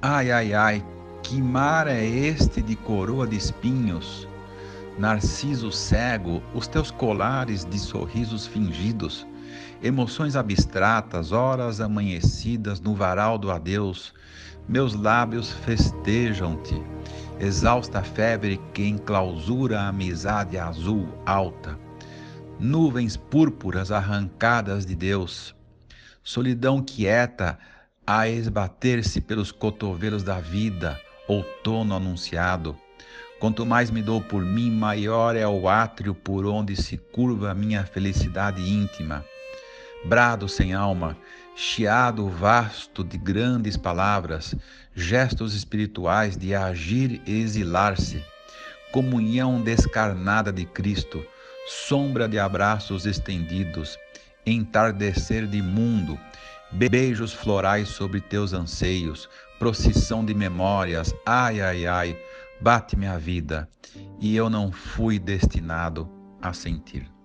Ai, ai, ai, que mar é este de coroa de espinhos? Narciso cego, os teus colares de sorrisos fingidos, emoções abstratas, horas amanhecidas no varal do adeus, meus lábios festejam-te, exausta febre que enclausura a amizade azul alta, nuvens púrpuras arrancadas de Deus, solidão quieta a esbater-se pelos cotovelos da vida, outono anunciado. Quanto mais me dou por mim, maior é o átrio por onde se curva a minha felicidade íntima. Brado sem alma, chiado vasto de grandes palavras, gestos espirituais de agir e exilar-se, comunhão descarnada de Cristo, sombra de abraços estendidos, entardecer de mundo, beijos florais sobre teus anseios, procissão de memórias, ai, ai, ai, bate-me a vida, e eu não fui destinado a sentir.